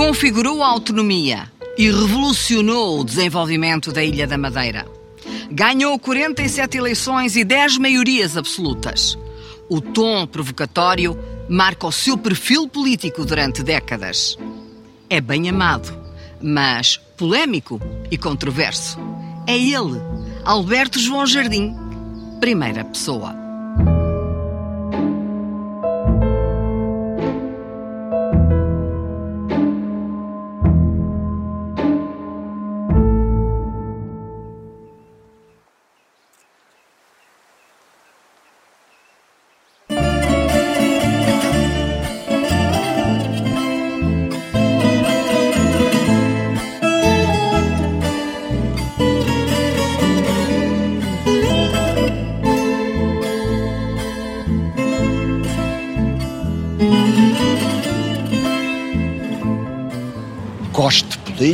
Configurou a autonomia e revolucionou o desenvolvimento da Ilha da Madeira. Ganhou 47 eleições e 10 maiorias absolutas. O tom provocatório marca o seu perfil político durante décadas. É bem amado, mas polémico e controverso. É ele, Alberto João Jardim, primeira pessoa.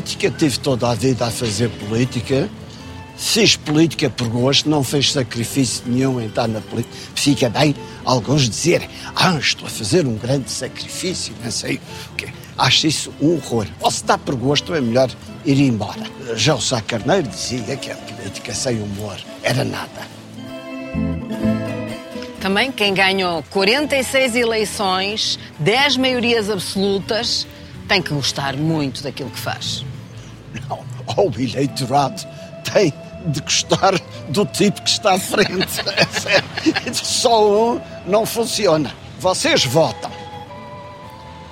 Política, tive toda a vida a fazer política. Fiz política por gosto, não fez sacrifício nenhum em estar na política. Fica bem alguns dizerem, ah, estou a fazer um grande sacrifício, não sei o quê. Acho isso um horror. Ou se está por gosto, é melhor ir embora. Já o Sá Carneiro dizia que a política sem humor era nada. Também quem ganhou 46 eleições, 10 maiorias absolutas, tem que gostar muito daquilo que faz. Não, o eleitorado tem de gostar do tipo que está à frente. Só um não funciona. Vocês votam.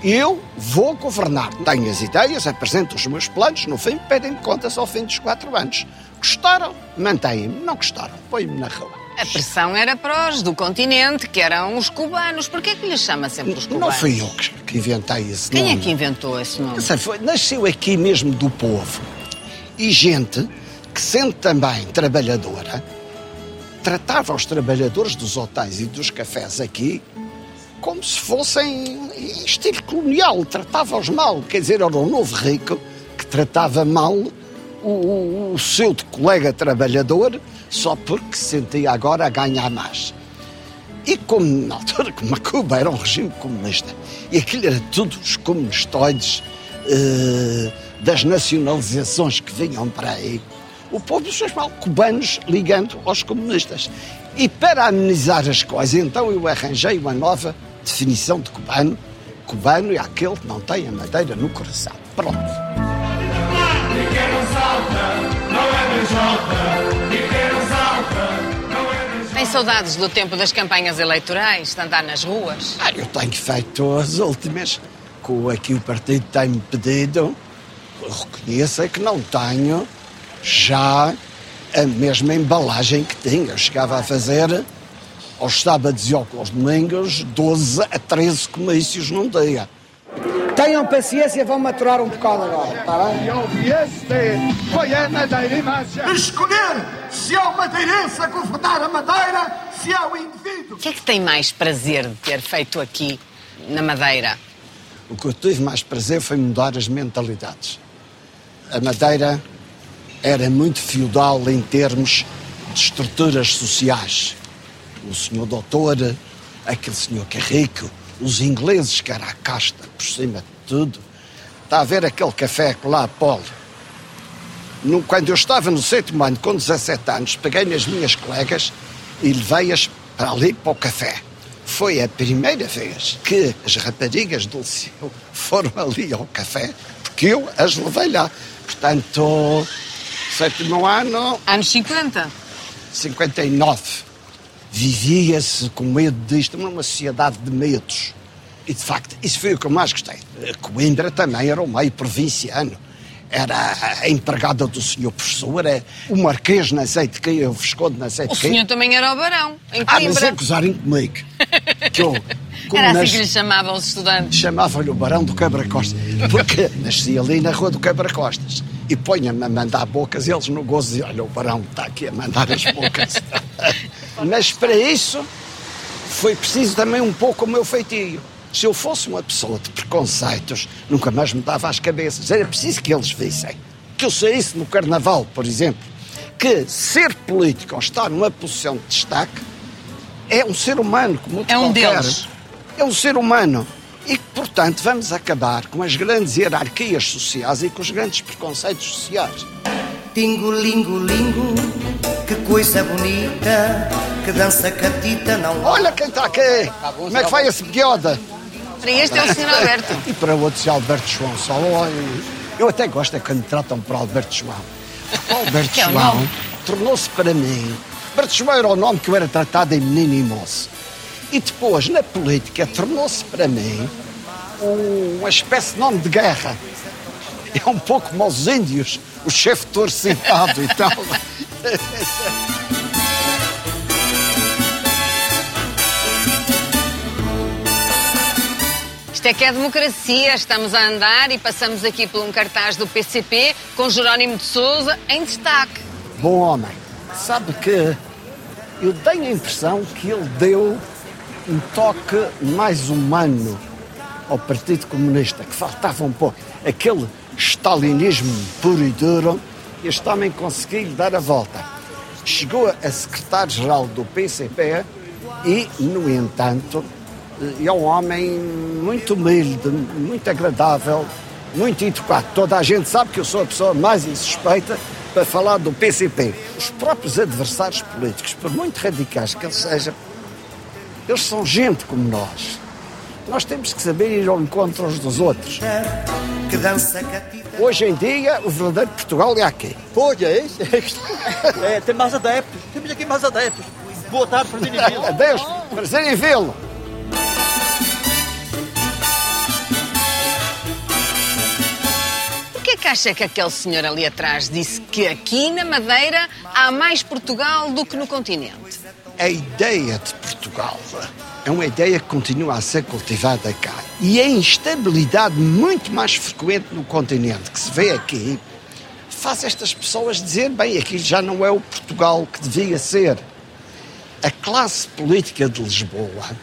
Eu vou governar. Tenho as ideias, apresento os meus planos, no fim pedem contas ao fim dos quatro anos. Gostaram? Mantêm-me. Não gostaram? Põe-me na rua. A pressão era para os do continente, que eram os cubanos. Porquê é que lhes chama sempre os cubanos? Não fui eu que, que inventei esse Quem nome. é que inventou esse nome? Sei, foi, nasceu aqui mesmo do povo. E gente que, sendo também trabalhadora, tratava os trabalhadores dos hotéis e dos cafés aqui como se fossem em estilo colonial. Tratava-os mal. Quer dizer, era o novo rico que tratava mal o, o, seu colega trabalhador só porque se sentia agora a ganhar mais. E como na altura, como Cuba era um regime comunista, e aquilo era tudo os comunistoides eh, das nacionalizações que vinham para aí, o povo fez mal, cubanos ligando aos comunistas. E para amenizar as coisas, então eu arranjei uma nova definição de cubano. Cubano é aquele que não tem a madeira no coração. Pronto. Tem saudades do tempo das campanhas eleitorais, de andar nas ruas? Ah, eu tenho feito as últimas. Com aqui o partido tem-me pedido, reconheço é que não tenho já a mesma embalagem que tinha. Eu chegava a fazer, aos sábados e aos domingos, 12 a 13 comícios num dia. Tenham paciência, vão maturar um bocado agora, está bem? Escolher se é o madeirense a governar a Madeira, se é o indivíduo. O que é que tem mais prazer de ter feito aqui, na Madeira? O que eu tive mais prazer foi mudar as mentalidades. A Madeira era muito feudal em termos de estruturas sociais. O senhor doutor, aquele senhor que é rico, os ingleses, que era a casta por cima de tudo. Está a ver aquele café lá, Paulo? No- Quando eu estava no sétimo ano, com 17 anos, peguei nas minhas colegas e levei-as para ali para o café. Foi a primeira vez que as raparigas do liceu foram ali ao café, porque eu as levei lá. Portanto, sétimo ano, Anos 50. 59. Vivia-se com medo disto, numa sociedade de medos. E, de facto, isso foi o que eu mais gostei. Coimbra também era um meio provinciano. Era a empregada do senhor professor, é o marquês não sei de quem, o visconde não sei de O quem. senhor também era o barão, em Ah, mas Coimbra. é comigo. Que eu, como Era assim nas- que lhe chamavam os estudantes. chamava-lhe o Barão do Cabra Costas, porque nasci ali na Rua do Cabra Costas. E ponha-me a mandar bocas, eles no gozo diziam, olha, o Barão está aqui a mandar as bocas. Mas para isso foi preciso também um pouco o meu feitio. Se eu fosse uma pessoa de preconceitos, nunca mais me dava às cabeças. Era preciso que eles vissem. Que eu saísse no Carnaval, por exemplo, que ser político ou estar numa posição de destaque é um ser humano como outro É um qualquer. deles. É um ser humano. E que, portanto, vamos acabar com as grandes hierarquias sociais e com os grandes preconceitos sociais. Tingo, lingo, lingo, que coisa bonita, que dança catita, não. Olha quem está aqui! Como é que vai esse piada? Para este é o Sr. Alberto. E para outros é Alberto João só. Eu, eu até gosto é quando me tratam por Alberto João. Alberto é João tornou-se para mim. Alberto João era o nome que eu era tratado em menino e moço. E depois, na política, tornou-se para mim um- uma espécie de nome de guerra. É um pouco como os índios, o chefe torcitado e tal. Isto é que é democracia. Estamos a andar e passamos aqui por um cartaz do PCP com Jerónimo de Souza em destaque. Bom homem. Sabe que eu tenho a impressão que ele deu um toque mais humano ao Partido Comunista, que faltava um pouco. Aquele stalinismo puro e duro, este homem conseguiu dar a volta. Chegou a secretário-geral do PCP e, no entanto, é um homem muito humilde, muito agradável, muito educado. Toda a gente sabe que eu sou a pessoa mais insuspeita para falar do PCP. Os próprios adversários políticos, por muito radicais que eles sejam, eles são gente como nós. Nós temos que saber ir ao encontro uns dos outros. Que dança catita. Hoje em dia, o verdadeiro Portugal é aqui. Pois é, isso. É, tem mais adeptos. Temos aqui mais adeptos. Boa tarde, Presidente Vila. Adeus, prazer em vê-lo. Porquê que acha que aquele senhor ali atrás disse que aqui na Madeira há mais Portugal do que no continente? A ideia de Portugal é uma ideia que continua a ser cultivada cá. E a instabilidade muito mais frequente no continente, que se vê aqui, faz estas pessoas dizer, bem, aqui já não é o Portugal que devia ser. A classe política de Lisboa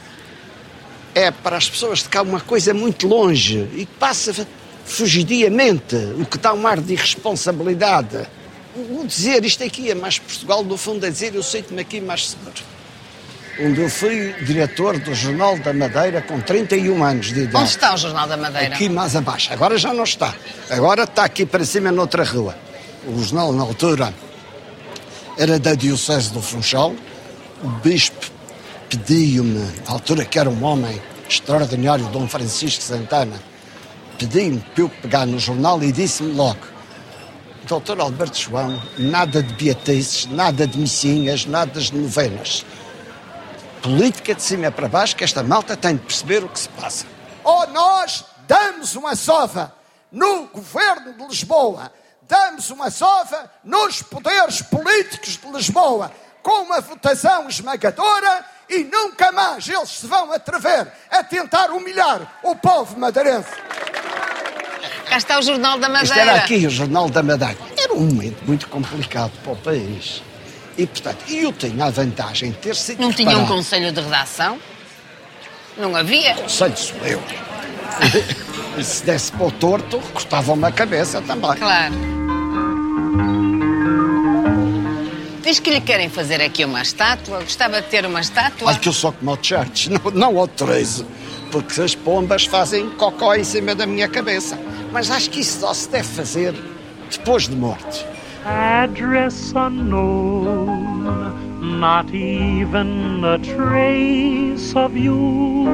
é para as pessoas de cá uma coisa muito longe e que passa fugidiamente, o que dá um ar de irresponsabilidade. O dizer isto aqui é mais Portugal, no fundo, é dizer eu sinto-me aqui mais seguro. Onde eu fui diretor do Jornal da Madeira com 31 anos de idade. Onde está o Jornal da Madeira? Aqui mais abaixo. Agora já não está. Agora está aqui para cima noutra rua. O jornal, na altura, era da Diocese do Funchal. O bispo pediu-me, na altura que era um homem extraordinário, Dom Francisco Santana, pediu-me para eu pegar no jornal e disse-me logo: Doutor Alberto João, nada de beatices, nada de missinhas, nada de novenas. Política de cima para baixo, que esta malta tem de perceber o que se passa. Ou nós damos uma sova no governo de Lisboa, damos uma sova nos poderes políticos de Lisboa, com uma votação esmagadora e nunca mais eles se vão atrever a tentar humilhar o povo madeirense. Cá está o Jornal da Madeira. era aqui o Jornal da Madeira. Era um momento muito complicado para o país. E, portanto, eu tenho a vantagem de ter sido Não tinha um conselho de redação? Não havia? Conselho sou eu. e se desse para o torto, cortavam-me a cabeça também. Claro. Diz que lhe querem fazer aqui uma estátua. Gostava de ter uma estátua. Olha que eu sou como o Church, não, não autorizo. Porque as pombas fazem cocó em cima da minha cabeça. Mas acho que isso só se deve fazer depois de morte. address unknown, not even a trace of you.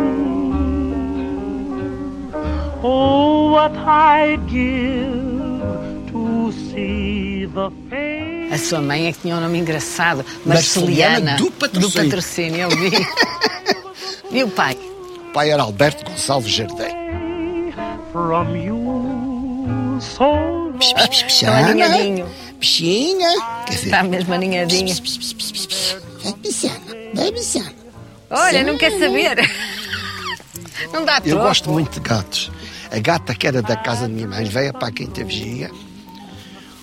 Oh, what I'd give to see the face. A sua mãe é que tinha um nome engraçado. Marceliana Marceliana. do Patrocínio. Do patrocínio, eu vi. e o pai? O pai era Alberto Gonçalves Jardim. From you, so long. Estão aninhadinho. Bichinha. Quer dizer, Está mesmo aninhadinho. vai. Olha, não quer saber. Não dá troco. Eu gosto muito de gatos. A gata que era da casa da minha mãe veio para a Quinta Vigia.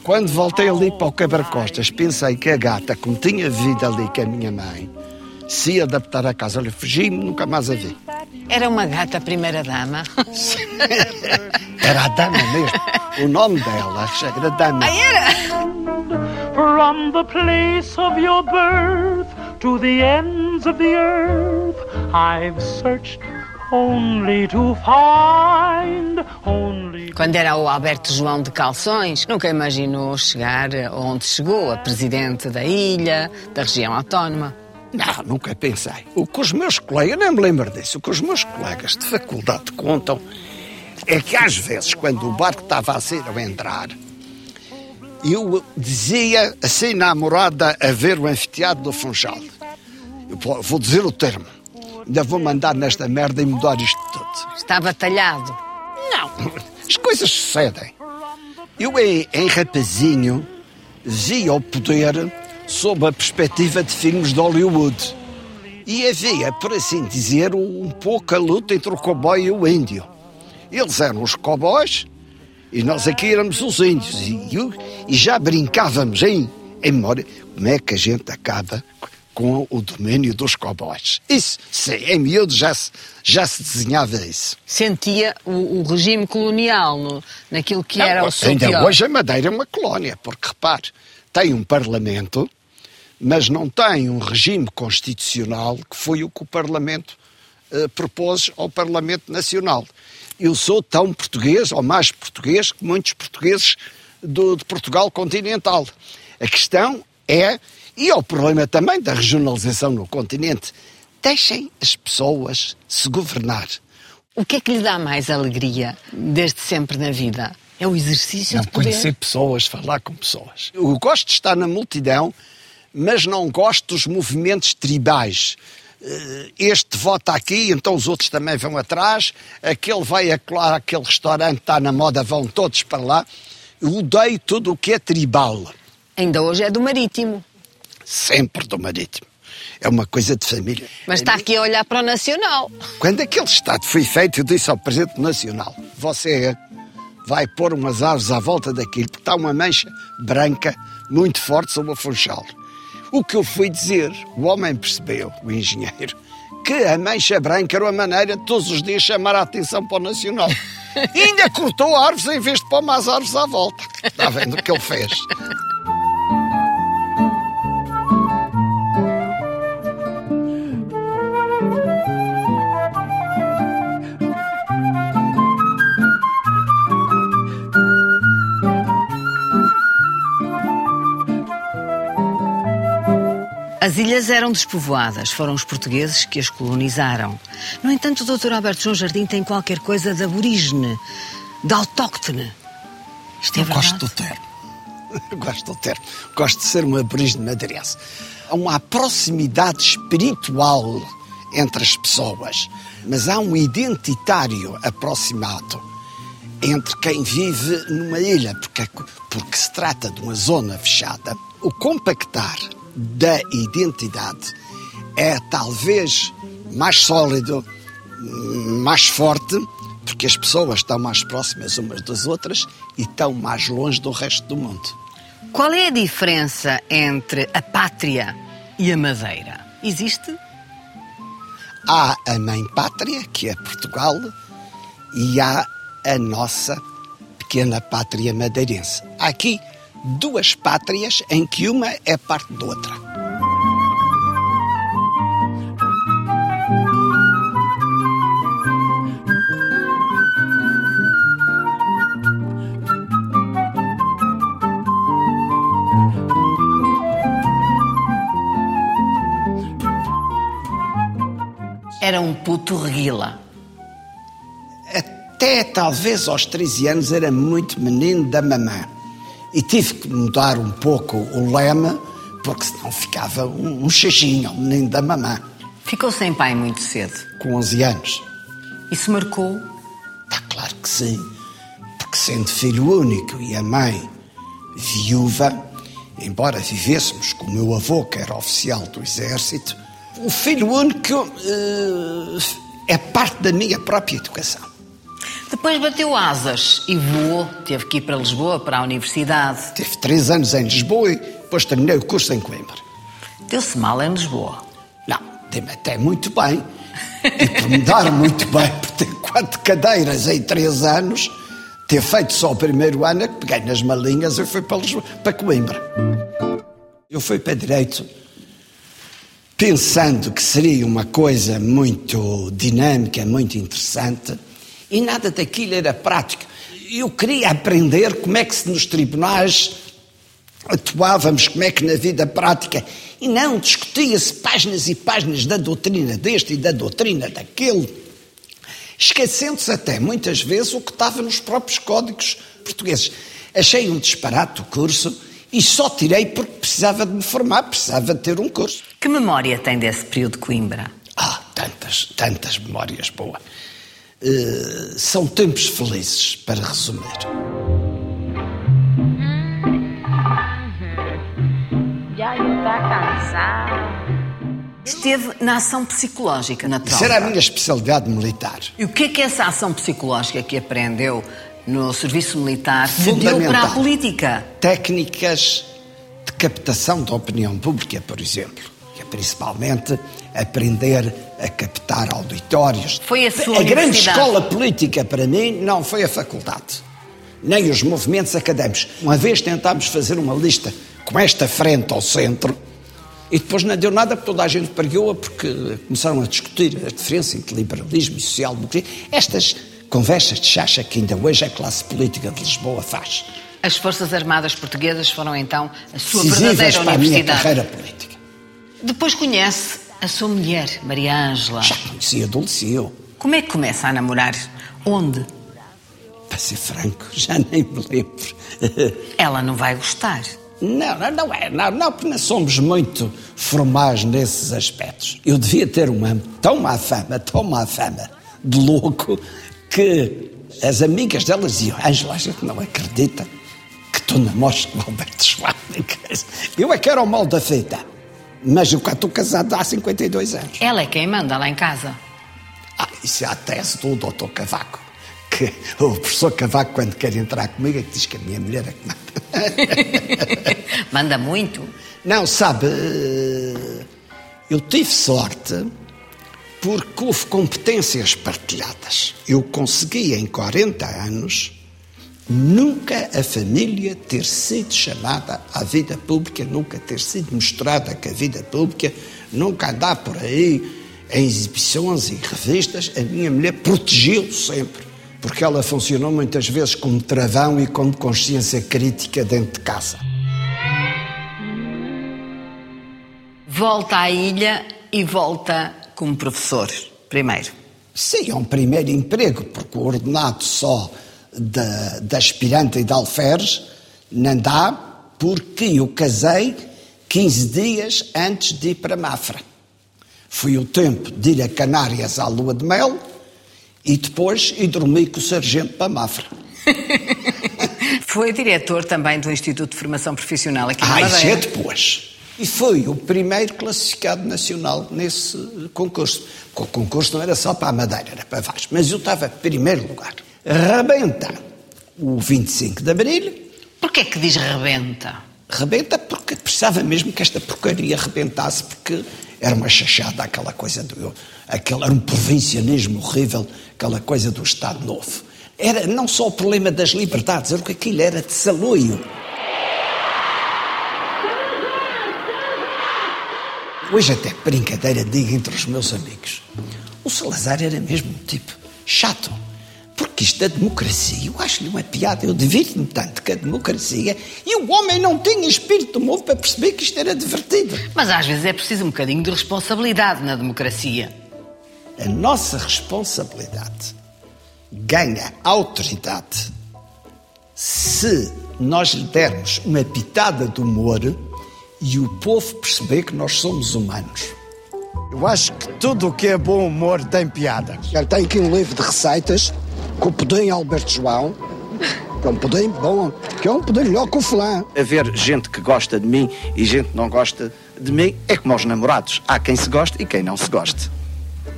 Quando voltei ali para o Quebra-Costas, pensei que a gata, como tinha vivido ali com a minha mãe, se adaptar à casa. Olha, fugi-me, nunca mais a vi. Era uma gata primeira-dama. Era a dama mesmo. O nome dela era Dama. Ah, era? From the place of your birth to the ends of the earth, I've searched only to find, only Quando era o Alberto João de Calções, nunca imaginou chegar onde chegou, a presidente da ilha, da região autónoma. Não, nunca pensei. O que os meus colegas, nem me lembro disso, o que os meus colegas de faculdade contam é que às vezes, quando o barco estava a ser a entrar, eu dizia assim na morada a ver o anfiteatro do Funchal. Eu vou- vou dizer o termo. Ainda vou mandar nesta merda e mudar isto tudo. Estava talhado. Não, as coisas sucedem. Eu, em, em rapazinho, via o poder sob a perspectiva de filmes de Hollywood. E havia, por assim dizer, um pouco a luta entre o cowboy e o índio. Eles eram os cowboys e nós aqui éramos os índios. E, e já brincávamos em, em memória como é que a gente acaba com o domínio dos cowboys. Isso, sim, em miúdo já se, já se desenhava isso. Sentia o, o regime colonial no, naquilo que era Não, o seu ainda pior. hoje a Madeira é uma colónia, porque repare, tem um Parlamento, mas não tem um regime constitucional que foi o que o Parlamento eh, propôs ao Parlamento Nacional. Eu sou tão português, ou mais português, que muitos portugueses do, de Portugal continental. A questão é, e é o problema também da regionalização no continente, deixem as pessoas se governar. O que é que lhe dá mais alegria desde sempre na vida? É o exercício Não de poder. conhecer pessoas, falar com pessoas. Eu gosto de estar na multidão, mas não gosto dos movimentos tribais. Eh, Este vota aqui, então os outros também vão atrás. Aquele vai a colar aquele restaurante, está na moda, vão todos para lá. Eu odeio tudo o que é tribal. Ainda hoje é do marítimo. Sempre do marítimo. É uma coisa de família. Mas está aqui a olhar para o nacional. Quando aquele Estado foi feito, eu disse ao Presidente Nacional: Você vai pôr umas árvores à volta daquilo, porque está uma mancha branca muito forte sobre o Funchal. O que eu fui dizer, o homem percebeu, o engenheiro, que a mancha branca era uma maneira de todos os dias chamar a atenção para o Nacional. E ainda cortou árvores em vez de pôr mais árvores à volta. Está vendo o que ele fez? As ilhas eram despovoadas, foram os portugueses que as colonizaram. No entanto, o Dr. Alberto João Jardim tem qualquer coisa de aborígene, de autóctone. Isto é Eu verdade? gosto do termo. Eu gosto do termo. Gosto de ser um aborígene madeirense. Há uma proximidade espiritual entre as pessoas, mas há um identitário aproximado entre quem vive numa ilha, porque, porque se trata de uma zona fechada. O compactar da identidade é talvez mais sólido, mais forte, porque as pessoas estão mais próximas umas das outras e estão mais longe do resto do mundo. Qual é a diferença entre a pátria e a madeira? Existe? Há a mãe pátria, que é Portugal, e há a nossa pequena pátria madeirense. Aqui duas pátrias em que uma é parte da outra. Era um puto reguila. Até talvez aos 13 anos era muito menino da mamã. E tive que mudar um pouco o lema, porque senão ficava um, um xixinho, um menino da mamã, Ficou sem pai muito cedo. com 11 anos. Isso marcou. Está claro que sim, porque sendo filho único e a mãe viúva, embora vivêssemos com o meu avô, que era oficial do exército, o filho único eh, é parte da minha própria educação. Depois bateu asas e voou. Teve que ir para Lisboa, para a universidade. Tive três anos em Lisboa e depois terminei o curso em Coimbra. Deu-se mal em Lisboa. Não, dei-me até muito bem. E por me dar muito bem, por ter quatro cadeiras em três anos, ter feito só o primeiro ano, é que peguei nas malinhas e fui para, Lisboa, para Coimbra. Eu fui para Direito pensando que seria uma coisa muito dinâmica, muito interessante, e nada daquilo era prático. Eu queria aprender como é que se nos tribunais atuávamos, como é que na vida prática, e não discutia-se páginas e páginas da doutrina deste e da doutrina daquele, esquecendo-se até muitas vezes o que estava nos próprios códigos portugueses. Achei um disparate o curso e só tirei porque precisava de me formar, precisava de ter um curso. Que memória tem desse período de Coimbra? Ah, tantas, tantas memórias boas. Uh, são tempos felizes, para resumir. Já está cansado. Esteve na ação psicológica na tropa. Era a minha especialidade militar. E o que é que essa ação psicológica que aprendeu no serviço militar deu para a política? Técnicas de captação da opinião pública, por exemplo. Principalmente aprender a captar auditórios. Foi a sua A grande universidade. escola política para mim não foi a faculdade, nem os movimentos académicos. Uma vez tentámos fazer uma lista com esta frente ao centro e depois não deu nada porque toda a gente pregou-a porque começaram a discutir a diferença entre liberalismo e social-democracia. Estas conversas de chacha que ainda hoje a classe política de Lisboa faz. As Forças Armadas Portuguesas foram então a sua Decisivas verdadeira para a minha universidade. carreira política. Depois conhece a sua mulher, Maria Ângela. Já conhecia do Liceu. Como é que começa a namorar? Onde? Para ser franco, já nem me lembro. Ela não vai gostar. Não, não, não é. Não, não, porque não somos muito formais nesses aspectos. Eu devia ter uma tão má fama, tão má fama de louco, que as amigas delas diziam: Ângela, a gente não acredita que tu namoras com Alberto Schwarzenegger. Eu é que era o mal da feita. Mas eu estou casado há 52 anos. Ela é quem manda lá em casa. Ah, isso é a tese do doutor Cavaco. Que o professor Cavaco, quando quer entrar comigo, é que diz que a minha mulher é que manda. Manda muito. Não, sabe, eh, eu tive sorte porque houve competências partilhadas. Eu consegui, em 40 anos, nunca a família ter sido chamada à vida pública, nunca ter sido mostrada que a vida pública, nunca andar por aí em exibições e revistas. A minha mulher protegeu sempre, porque ela funcionou muitas vezes como travão e como consciência crítica dentro de casa. Volta à ilha e volta como professor, primeiro. Sim, é um primeiro emprego, porque o ordenado só da, da aspirante e da alferes não dá, porque eu casei 15 dias antes de ir para Mafra. Foi o tempo de ir a Canárias à lua de mel e depois ir dormir com o sargento para Mafra. Foi diretor também do Instituto de Formação Profissional aqui na Ah, isso é Madeira. depois. E foi o primeiro classificado nacional nesse concurso. O concurso não era só para a Madeira, era para vários. Mas eu estava em primeiro lugar. Rebenta o 25 de Abril. Porquê é que diz rebenta? Rebenta porque precisava mesmo que esta porcaria rebentasse, porque era uma chachada aquela coisa do. Aquele, era um provincianismo horrível, aquela coisa do Estado Novo. Era não só o problema das liberdades, era o que aquilo era de saloio. Hoje até brincadeira digo entre os meus amigos. O Salazar era mesmo um tipo chato. Porque isto da democracia, eu acho-lhe uma piada. Eu divirto-me tanto com a democracia e o homem não tinha espírito novo para perceber que isto era divertido. Mas às vezes é preciso um bocadinho de responsabilidade na democracia. A nossa responsabilidade ganha autoridade se nós lhe dermos uma pitada de humor e o povo perceber que nós somos humanos. Eu acho que tudo o que é bom humor tem piada. Ele tem aqui um livro de receitas com o pudim Alberto João, que é um pudim bom, que é um pudim melhor que o flan. haver gente que gosta de mim e gente que não gosta de mim é como aos namorados. Há quem se goste e quem não se goste.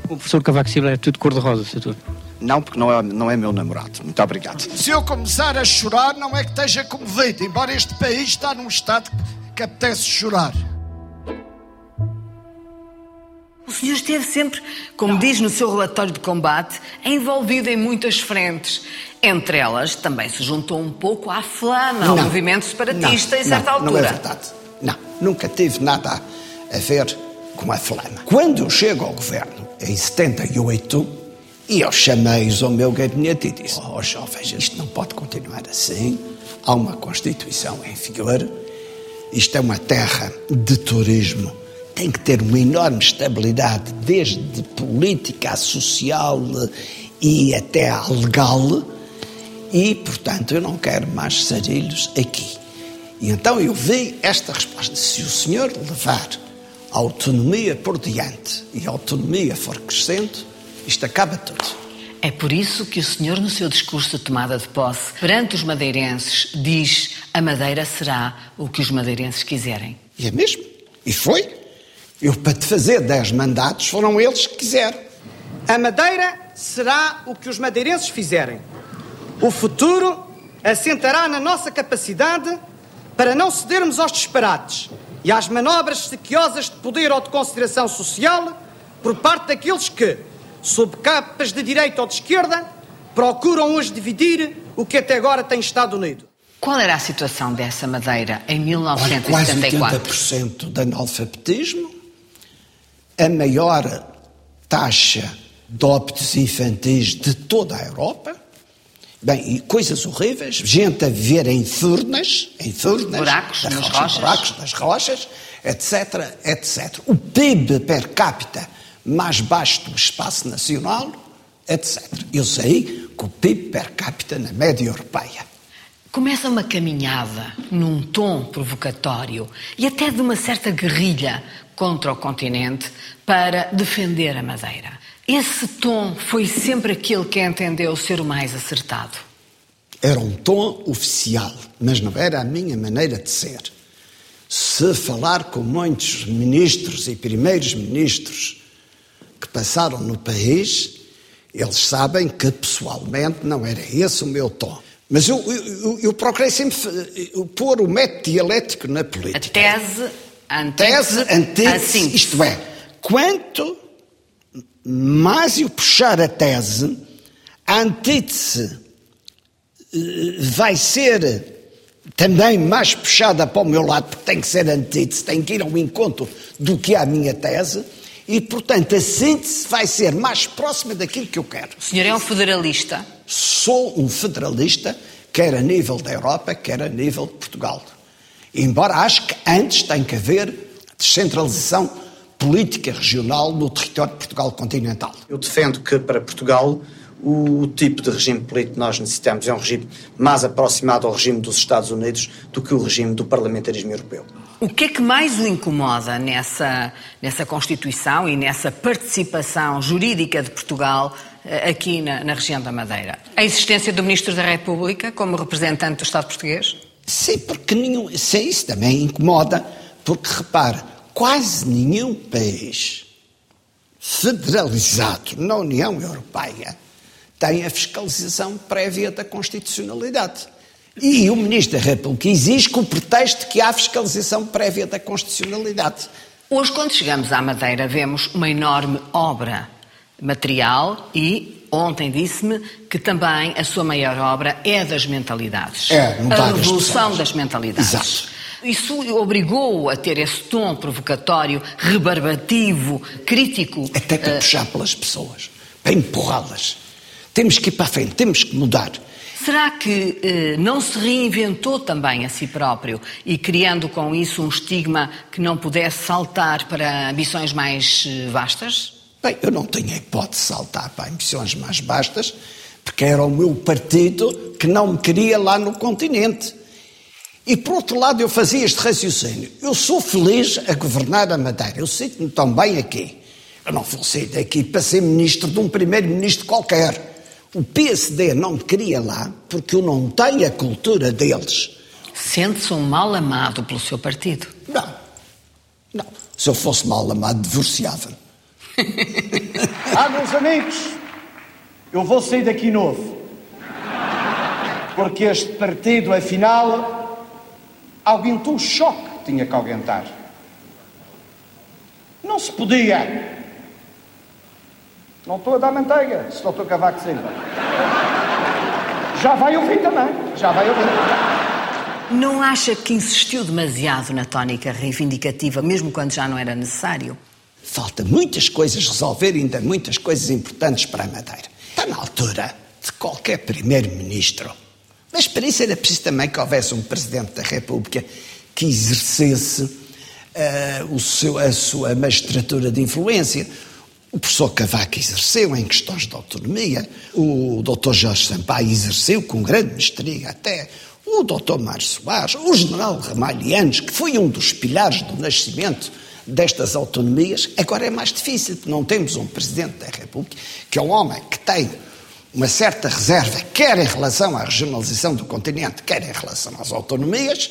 O professor Cavaco Silva é tudo cor-de-rosa, tudo. Não, porque não é, não é meu namorado. Muito obrigado. Se eu começar a chorar, não é que esteja comovido, embora este país está num estado que apetece chorar. O senhor esteve sempre, como diz no seu relatório de combate, envolvido em muitas frentes. Entre elas, também se juntou um pouco à flama, ao Não. movimento separatista, Não, em certa não, altura. Não é verdade. Não, nunca tive nada a ver com a flama. Quando eu chego ao governo, em 78, e eu chamei-os ao meu gabinete e disse: Oh, jovens, isto não pode continuar assim. Há uma Constituição em vigor. Isto é uma terra de turismo. Tem que ter uma enorme estabilidade, desde política a social e até a legal. E, portanto, eu não quero mais sarilhos aqui. E então eu vi esta resposta: se o senhor levar a autonomia por diante e a autonomia for crescendo, isto acaba tudo. É por isso que o senhor, no seu discurso de tomada de posse, perante os madeirenses, diz a Madeira será o que os madeirenses quiserem. E é mesmo. E foi. Eu, para te fazer dez mandatos, foram eles que quiseram. A Madeira será o que os madeirenses fizerem. O futuro assentará na nossa capacidade para não cedermos aos disparates e às manobras sequiosas de poder ou de consideração social por parte daqueles que, sob capas de direita ou de esquerda, procuram hoje dividir o que até agora tem estado unido. Qual era a situação dessa Madeira em Olha, quase 1974? 80% de analfabetismo, a maior taxa de óbitos infantis de toda a Europa. Bem, e coisas horríveis, gente a viver em furnas, em furnas, Buracos das nas rochas, rochas. buracos das rochas, etc, etc. O PIB per capita mais baixo do espaço nacional, etc. Eu sei que o PIB per capita na média europeia Começa uma caminhada num tom provocatório e até de uma certa guerrilha contra o continente para defender a Madeira. Esse tom foi sempre aquele que entendeu ser o mais acertado. Era um tom oficial, mas não era a minha maneira de ser. Se falar com muitos ministros e primeiros ministros que passaram no país, eles sabem que pessoalmente não era esse o meu tom. Mas eu, eu, eu procurei sempre eh, pôr o método dialético na política. a Tese, a antítese, síntese. isto é, quanto mais eu puxar a tese, a antítese eh, vai ser também mais puxada para o meu lado, porque tem que ser antítese, tem que ir ao encontro do que é a minha tese, e, portanto, a síntese vai ser mais próxima daquilo que eu quero. O senhor é um federalista. Sou um federalista, quer a nível da Europa, quer a nível de Portugal. Embora acho que antes tem que haver descentralização política regional no território de Portugal continental. Eu defendo que para Portugal o, tipo de regime político que nós necessitamos é um regime mais aproximado ao regime dos Estados Unidos do que o regime do parlamentarismo europeu. O que é que mais o incomoda nessa, nessa Constituição e nessa participação jurídica de Portugal eh, aqui na, na região da Madeira? A existência do Ministro da República como representante do Estado português? Sim, porque nenhum, sim, isso também incomoda, porque repare, quase nenhum país federalizado na União Europeia tem a fiscalização prévia da constitucionalidade. E o Ministro da República exige com o pretexto que há fiscalização prévia da constitucionalidade. Hoje, quando chegamos à Madeira, vemos uma enorme obra material e ontem disse-me que também a sua maior obra é a das mentalidades. É, a revolução das mentalidades. Exato. Isso obrigou a ter esse tom provocatório, rebarbativo, crítico. Até para puxar pelas pessoas, para empurrá-las. Temos que ir para a frente, temos que mudar. Será que eh, não se reinventou também a si próprio e criando com isso um estigma que não pudesse saltar para ambições mais eh, vastas? Bem, eu não tenho a hipótese de saltar para ambições mais bastas, porque era o meu partido que não me queria lá no continente. E por outro lado, eu fazia este raciocínio. Eu sou feliz a governar a Madeira, eu sinto-me tão bem aqui. Eu não vou sair daqui para ser ministro de um primeiro-ministro qualquer. O PSD não me queria lá porque eu não tenho a cultura deles. Sente-se um mal amado pelo seu partido? Não. Não. Se eu fosse mal amado, divorciava-me. Ah, meus amigos, eu vou sair daqui novo. Porque este partido, afinal, aguentou o choque que tinha que aguentar. Não se podia. Não estou a dar manteiga, se doutor Cavaco Silva. Já vai ouvir também, já vai ouvir. Não acha que insistiu demasiado na tónica reivindicativa, mesmo quando já não era necessário? Falta muitas coisas resolver, ainda muitas coisas importantes para a Madeira. Está na altura de qualquer primeiro-ministro. Mas para isso era preciso também que houvesse um presidente da República que exercesse uh, o seu, a sua magistratura de influência. O professor Cavaco exerceu em questões de autonomia, o doutor Jorge Sampaio exerceu com grande mestria até, o doutor Mário Soares, o general Ramalhianos, que foi um dos pilares do nascimento destas autonomias, agora é mais difícil, porque não temos um Presidente da República, que é um homem que tem uma certa reserva, quer em relação à regionalização do continente, quer em relação às autonomias,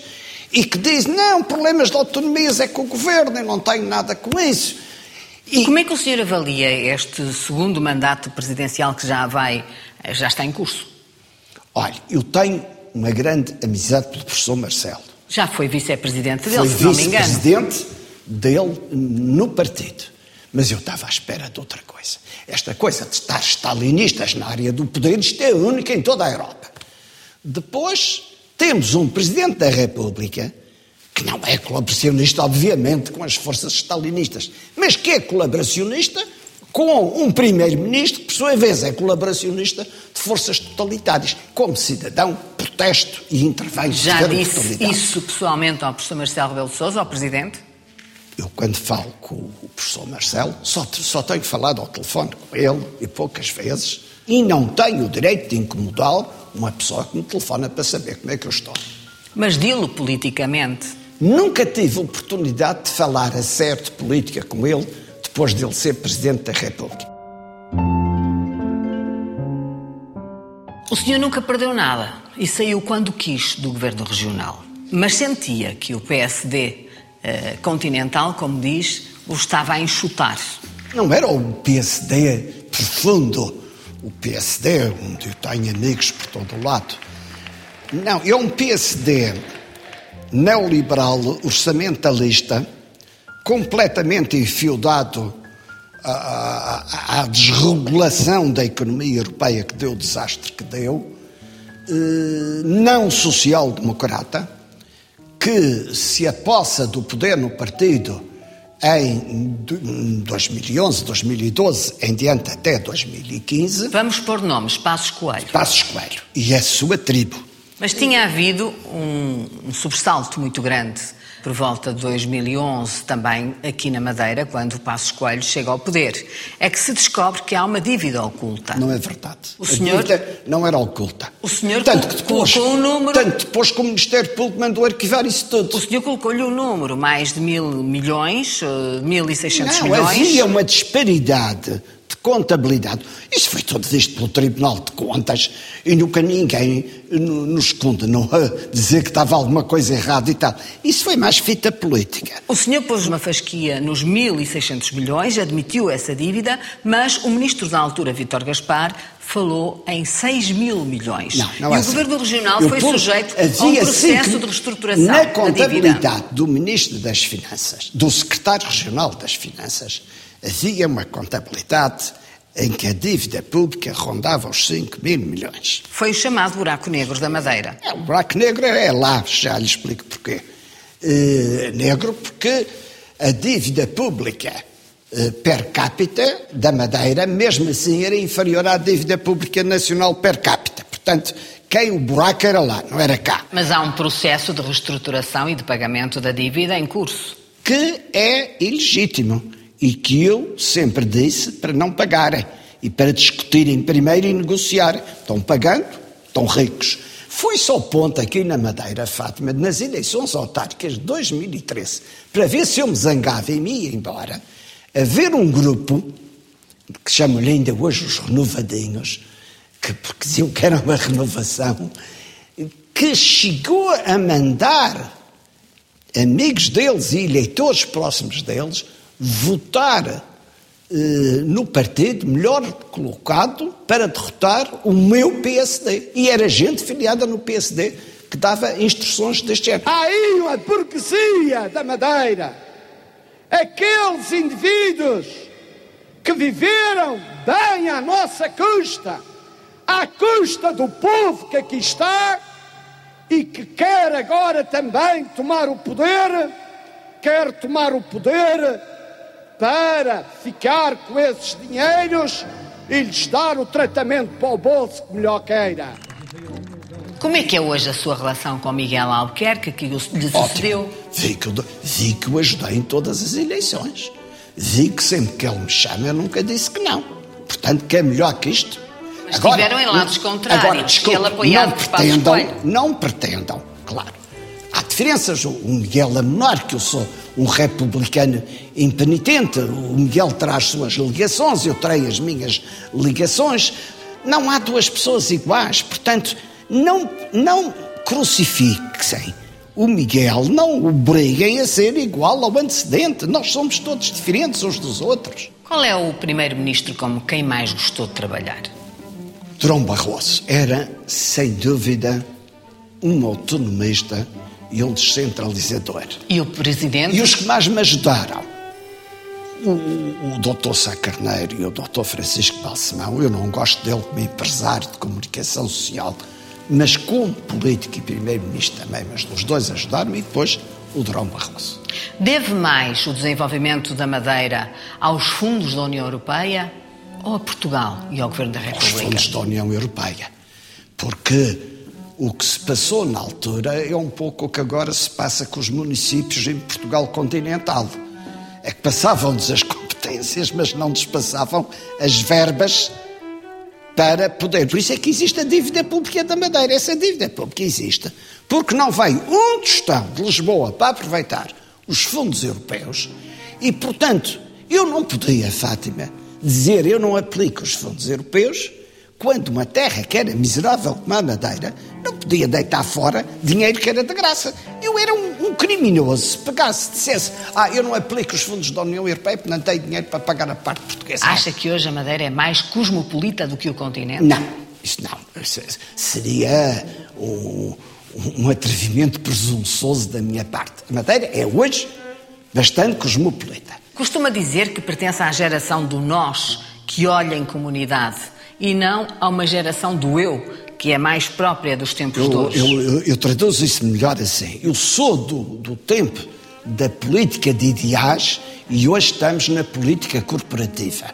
e que diz, não, problemas de autonomias é com o Governo, eu não tenho nada com isso. E... Como é que o senhor avalia este segundo mandato presidencial que já vai, já está em curso? Olha, eu tenho uma grande amizade pelo professor Marcelo. Já foi vice-presidente dele, foi se não me engano. vice-presidente dele no partido. Mas eu estava à espera de outra coisa. Esta coisa de estar stalinistas na área do poder, isto é única em toda a Europa. Depois temos um Presidente da República que não é colaboracionista, obviamente, com as forças stalinistas, mas que é colaboracionista com um primeiro-ministro que, por sua vez, é colaboracionista de forças totalitárias. Como cidadão, protesto e intervenho. Já disse isso pessoalmente ao professor Marcelo Rebelo de Sousa, ao Presidente? Eu, quando falo com o professor Marcelo, só, só tenho falado ao telefone com ele, e poucas vezes, e não tenho o direito de incomodá-lo uma pessoa que me telefona para saber como é que eu estou. Mas dilo politicamente. Nunca tive oportunidade de falar a sério de política com ele depois de ele ser Presidente da República. O senhor nunca perdeu nada e saiu quando quis do governo regional. Mas sentia que o PSD eh, continental, como diz, o estava a enxutar. Não era o PSD profundo, o PSD onde eu tenho amigos por todo o lado. Não, é um PSD neoliberal, orçamentalista, completamente enfiodado à, à, desregulação da economia europeia que deu o desastre que deu, eh, não social-democrata, que se apossa do poder no partido em 2011, 2012, em diante até 2015. Vamos pôr nomes, Passos Coelho. Passos Coelho e a sua tribo. Mas tinha havido um, um sobressalto muito grande por volta de 2011, também aqui na Madeira, quando o Passos Coelho chega ao poder. É que se descobre que há uma dívida oculta. Não é verdade. O a senhor não era oculta. O senhor tanto que depois, colocou um número. Tanto depois que o Ministério Público mandou arquivar isso tudo. O senhor colocou-lhe um número, mais de mil milhões, 1.600 eh, milhões. Havia uma disparidade de contabilidade. Isso foi tudo visto pelo Tribunal de Contas e nunca ninguém nos condenou a dizer que estava alguma coisa errada e tal. Isso foi mais fita política. O senhor pôs uma fasquia nos 1.600 milhões, admitiu essa dívida, mas o ministro da altura, Vítor Gaspar, falou em 6 mil milhões. Não, não e é o assim. Governo Regional Eu foi sujeito a um processo de reestruturação Na contabilidade do Ministro das Finanças, do Secretário Regional das Finanças, havia uma contabilidade em que a dívida pública rondava os 5 mil milhões. Foi o chamado buraco negro da Madeira. É, o buraco negro é lá, já lhe explico porquê. Uh, negro porque a dívida pública uh, per capita da Madeira, mesmo assim, era inferior à dívida pública nacional per capita. Portanto, quem o buraco era lá, não era cá. Mas há um processo de reestruturação e de pagamento da dívida em curso. Que é ilegítimo e que eu sempre disse para não pagarem e para discutirem primeiro e negociar. Estão pagando, estão ricos. Foi só ponto aqui na Madeira, Fátima, nas eleições autárquicas de 2013, para ver se eu me zangava e me ia embora, haver um grupo, que chamam-lhe ainda hoje os renovadinhos, que, porque diziam que era uma renovação, que chegou a mandar amigos deles e eleitores próximos deles votar eh, no partido melhor colocado para derrotar o meu PSD. E era gente filiada no PSD que dava instruções deste género. Aí uma burguesia da Madeira. Aqueles indivíduos que viveram bem à nossa custa, à custa do povo que aqui está e que quer agora também tomar o poder, quer tomar o poder para ficar com esses dinheiros e lhes dar o tratamento para o bolso que melhor queira. Como é que é hoje a sua relação com Miguel Albuquerque, que lhe sucedeu? Vi que, eu- vi que o ajudei em todas as eleições. Vi que sempre que ele me chama, eu nunca disse que não. Portanto, que é melhor que isto. Mas estiveram em lados contrários, Agora, desculpe, ele apoiado não pretendam, não pretendam, claro. Há diferenças. O Miguel é menor, que eu sou um republicano impenitente. O Miguel traz suas ligações, eu traio as minhas ligações. Não há duas pessoas iguais. Portanto, não, não crucifiquem o Miguel, não o obriguem a ser igual ao antecedente. Nós somos todos diferentes uns dos outros. Qual é o primeiro-ministro como quem mais gostou de trabalhar? Durão Barroso era, sem dúvida, um autonomista e um descentralizador. E o presidente? E os que mais me ajudaram, o, o Dr. Sá Carneiro e o Dr. Francisco Balsemão, eu não gosto dele como empresário de comunicação social, mas como político e primeiro-ministro também, mas os dois ajudaram-me e depois o Durão Barroso. Deve mais o desenvolvimento da Madeira aos fundos da União Europeia ou a Portugal e ao Governo da República? fundos da União Europeia. Porque o que se passou na altura é um pouco o que agora se passa com os municípios em Portugal continental. É que passavam-nos as competências, mas não nos passavam as verbas para poder. Por isso é que existe a dívida pública da Madeira. Essa dívida pública existe porque não veio um tostão de Lisboa para aproveitar os fundos europeus e, portanto, eu não podia, Fátima, dizer eu não aplico os fundos europeus quando uma terra que era miserável como a Madeira não podia deitar fora dinheiro que era de graça. Eu era um, um criminoso se pegasse, dissesse ah, eu não aplico os fundos da União Europeia porque não tenho dinheiro para pagar a parte portuguesa. Acha que hoje a Madeira é mais cosmopolita do que o continente? Não, isso não. Isso seria um, um atrevimento presunçoso da minha parte. A Madeira é hoje bastante cosmopolita. Costuma dizer que pertence à geração do nós, que olha em comunidade, e não a uma geração do eu, que é mais própria dos tempos de Eu, hoje. eu, eu, eu traduzo isso melhor assim. Eu sou do, do tempo da política de ideais e hoje estamos na política corporativa.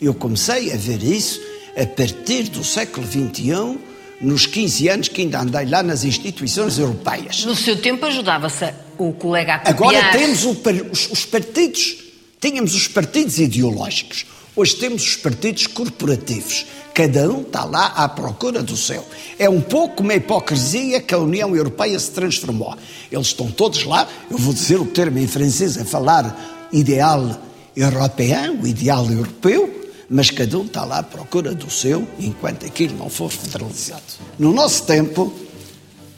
Eu comecei a ver isso a partir do século XXI, nos 15 anos que ainda andei lá nas instituições europeias. No seu tempo ajudava-se o colega a copiar. Agora temos o os, os partidos, tínhamos os partidos ideológicos, hoje temos os partidos corporativos. Cada um está lá à procura do seu. É um pouco uma hipocrisia que a União Europeia se transformou. Eles estão todos lá, eu vou dizer o termo em francês, a falar ideal europeu, ideal europeu, mas cada um está lá à procura do seu, enquanto aquilo não for federalizado. No nosso tempo,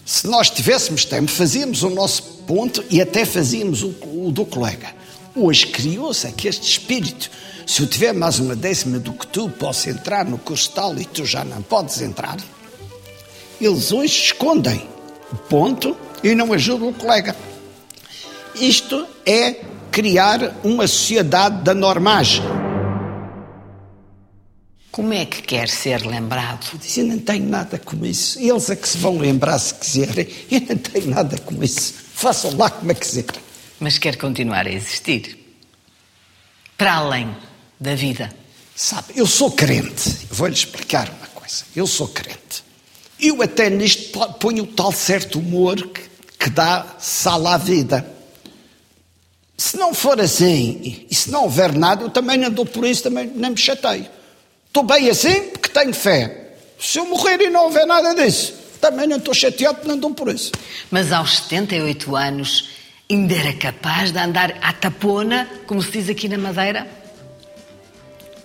se nós tivéssemos tempo, fazíamos o nosso ponto e até fazíamos o, o do colega. Hoje criou-se aqui este espírito. Se eu tiver mais uma décima do que tu, posso entrar no curso tal e tu já não podes entrar. Eles hoje escondem o ponto e não ajudam o colega. Isto é criar uma sociedade da normagem. Como é que quer ser lembrado? Eu disse, eu não tenho nada com isso. Eles é que se vão lembrar se quiserem. Eu não tenho nada com isso. Façam lá como é que quiserem. Mas quer continuar a existir. Para além da vida. Sabe, eu sou crente. Vou-lhe explicar uma coisa. Eu sou crente. Eu até nisto po- ponho o tal certo humor que, que dá sal à vida. Se não for assim, e- se não houver nada, eu também não dou por isso, também não me chateio. Estou bem assim porque tenho fé. Se eu morrer e não houver nada disso, também não estou chateado não dou por isso. Mas aos 78 anos ainda era capaz de andar à tapona, como se diz aqui na Madeira?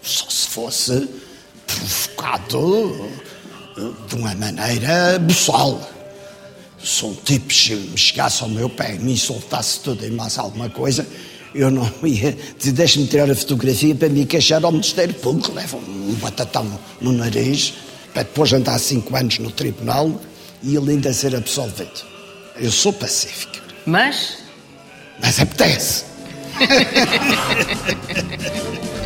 Só se fosse provocado eh, de uma maneira buçal. Se um tipo chegasse ao meu pé e me insultasse tudo e mais alguma coisa, eu não ia deixe-me tirar a fotografia para me queixar ao Ministério Público, leva um batatão no, no nariz, para depois andar cinco anos no tribunal e ele ainda ser absolvido. Eu sou pacífico, Mas mas apetece.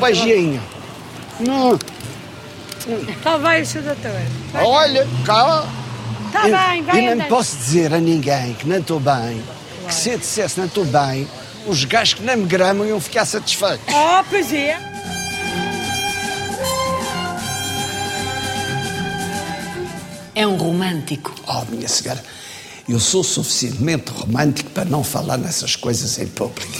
beijinho. Não. Está bem, Sr. Doutor. Olha, cá. Está E- bem, vai E não posso dizer a ninguém que não estou bem, que se eu dissesse não estou bem, os gajos que não me gramam iam ficar satisfeitos. Oh, pois é. É um romântico. Oh, minha senhora, eu sou suficientemente romântico para não falar nessas coisas em público.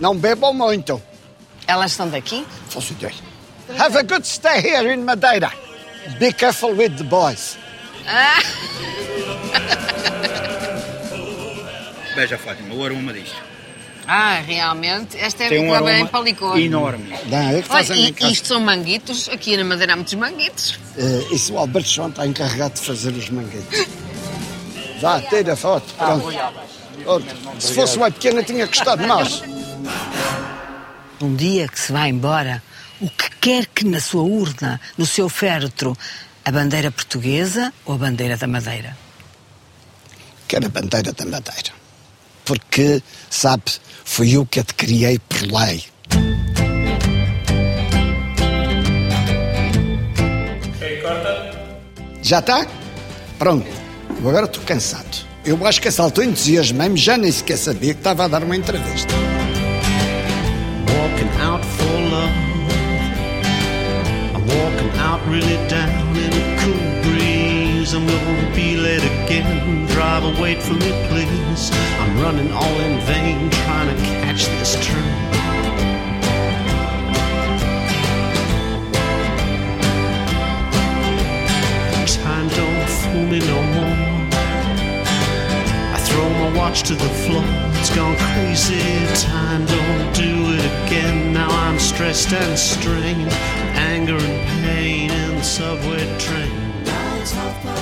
Não bebam muito. Elas são daqui? Fosse Deus. Have a good stay here in Madeira. Be careful with the boys. Ah! Veja, Fátima, o aroma disto. Ah, realmente. Esta é Tem um boa bem aroma enorme. Não, é que Olha, fazem em e, casa. isto são manguitos. Aqui na Madeira há muitos manguitos. Eh, isso o Alberto João está encarregado de fazer os mangueiros. Vá, tira a foto. Pronto. Pronto. Se fosse uma pequena, tinha custado mais. Um dia que se vai embora, o que quer que na sua urna, no seu féretro, a bandeira portuguesa ou a bandeira da Madeira? A bandeira da Madeira. Porque, sabe, fui eu que a criei por lei. Já está? Pronto. Eu agora estou cansado. Eu acho que assaltou entusiasmo-me, já nem sequer sabia que estava a dar uma entrevista. walking out for love. I'm walking out really down in I'm gonna be late again. Driver, wait for me, please. I'm running all in vain, trying to catch this train. Time don't fool me no more. I throw my watch to the floor. It's gone crazy. Time don't do it again. Now I'm stressed and strained. Anger and pain in the subway train.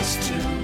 Just to